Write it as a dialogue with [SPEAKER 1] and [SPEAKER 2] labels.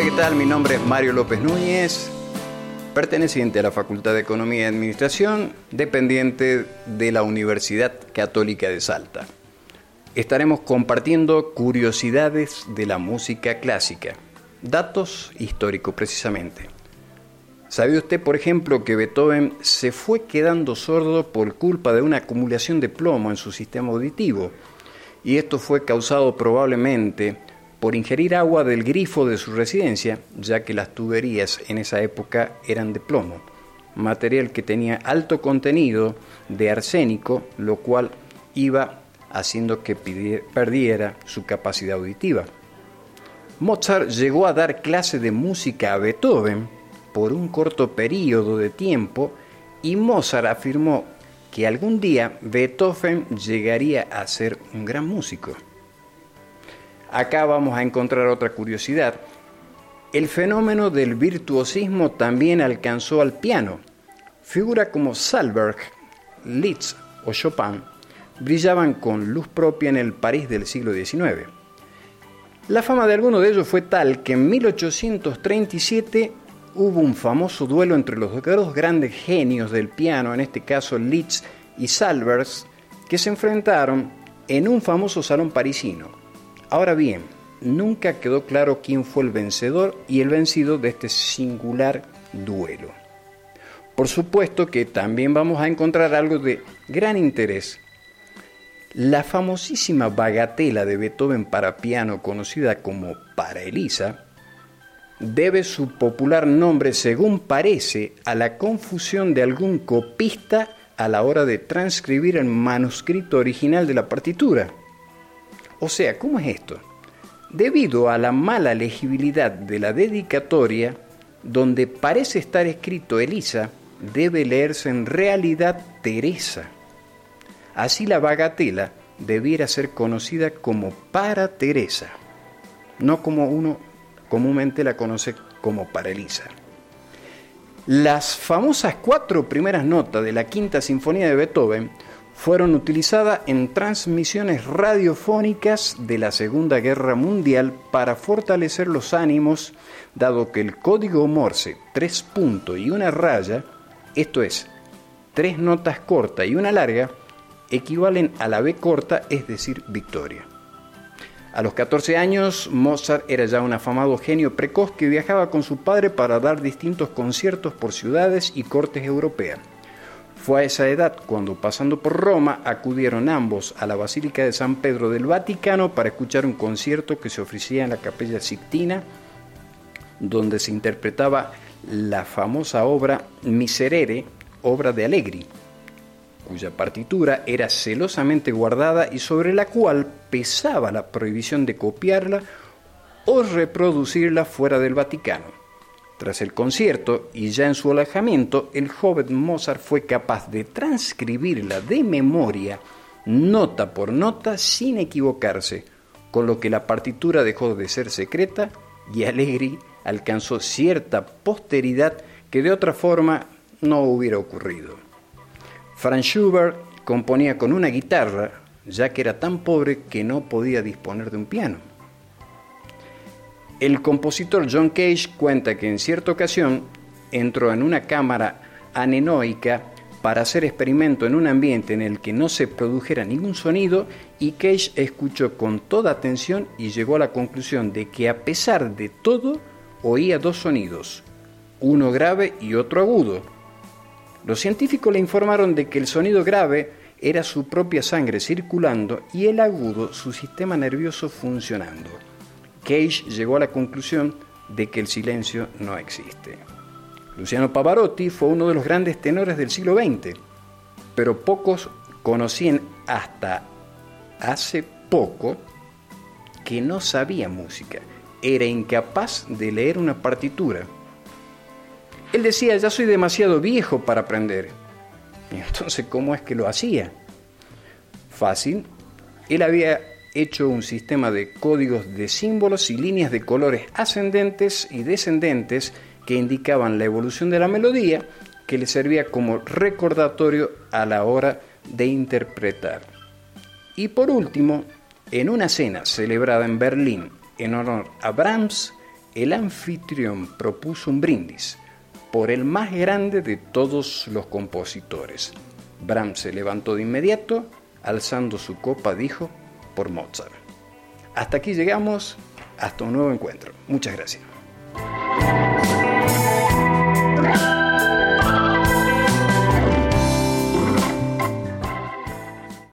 [SPEAKER 1] Hola, ¿qué tal? Mi nombre es Mario López Núñez, perteneciente a la Facultad de Economía y Administración, dependiente de la Universidad Católica de Salta. Estaremos compartiendo curiosidades de la música clásica, datos históricos precisamente. ¿Sabe usted, por ejemplo, que Beethoven se fue quedando sordo por culpa de una acumulación de plomo en su sistema auditivo? Y esto fue causado probablemente por ingerir agua del grifo de su residencia, ya que las tuberías en esa época eran de plomo, material que tenía alto contenido de arsénico, lo cual iba haciendo que perdiera su capacidad auditiva. Mozart llegó a dar clase de música a Beethoven por un corto periodo de tiempo y Mozart afirmó que algún día Beethoven llegaría a ser un gran músico. Acá vamos a encontrar otra curiosidad. El fenómeno del virtuosismo también alcanzó al piano. Figura como Salberg, Liszt o Chopin brillaban con luz propia en el París del siglo XIX. La fama de alguno de ellos fue tal que en 1837 hubo un famoso duelo entre los dos grandes genios del piano, en este caso Liszt y Salvers, que se enfrentaron en un famoso salón parisino. Ahora bien, nunca quedó claro quién fue el vencedor y el vencido de este singular duelo. Por supuesto que también vamos a encontrar algo de gran interés. La famosísima bagatela de Beethoven para piano conocida como Para Elisa debe su popular nombre, según parece, a la confusión de algún copista a la hora de transcribir el manuscrito original de la partitura. O sea, ¿cómo es esto? Debido a la mala legibilidad de la dedicatoria, donde parece estar escrito Elisa, debe leerse en realidad Teresa. Así la bagatela debiera ser conocida como para Teresa, no como uno comúnmente la conoce como paralisa. Las famosas cuatro primeras notas de la Quinta Sinfonía de Beethoven fueron utilizadas en transmisiones radiofónicas de la Segunda Guerra Mundial para fortalecer los ánimos, dado que el código Morse, tres puntos y una raya, esto es, tres notas cortas y una larga, equivalen a la B corta, es decir, victoria. A los 14 años, Mozart era ya un afamado genio precoz que viajaba con su padre para dar distintos conciertos por ciudades y cortes europeas. Fue a esa edad cuando, pasando por Roma, acudieron ambos a la Basílica de San Pedro del Vaticano para escuchar un concierto que se ofrecía en la Capella Sixtina, donde se interpretaba la famosa obra Miserere, obra de Allegri cuya partitura era celosamente guardada y sobre la cual pesaba la prohibición de copiarla o reproducirla fuera del Vaticano. Tras el concierto y ya en su alojamiento, el joven Mozart fue capaz de transcribirla de memoria, nota por nota, sin equivocarse, con lo que la partitura dejó de ser secreta y Allegri alcanzó cierta posteridad que de otra forma no hubiera ocurrido. Franz Schubert componía con una guitarra, ya que era tan pobre que no podía disponer de un piano. El compositor John Cage cuenta que en cierta ocasión entró en una cámara anenoica para hacer experimento en un ambiente en el que no se produjera ningún sonido y Cage escuchó con toda atención y llegó a la conclusión de que a pesar de todo oía dos sonidos, uno grave y otro agudo, los científicos le informaron de que el sonido grave era su propia sangre circulando y el agudo su sistema nervioso funcionando. Cage llegó a la conclusión de que el silencio no existe. Luciano Pavarotti fue uno de los grandes tenores del siglo XX, pero pocos conocían hasta hace poco que no sabía música, era incapaz de leer una partitura él decía, ya soy demasiado viejo para aprender. Entonces, ¿cómo es que lo hacía? Fácil. Él había hecho un sistema de códigos de símbolos y líneas de colores ascendentes y descendentes que indicaban la evolución de la melodía que le servía como recordatorio a la hora de interpretar. Y por último, en una cena celebrada en Berlín en honor a Brahms, el anfitrión propuso un brindis por el más grande de todos los compositores. Brahms se levantó de inmediato, alzando su copa, dijo, por Mozart. Hasta aquí llegamos, hasta un nuevo encuentro. Muchas gracias.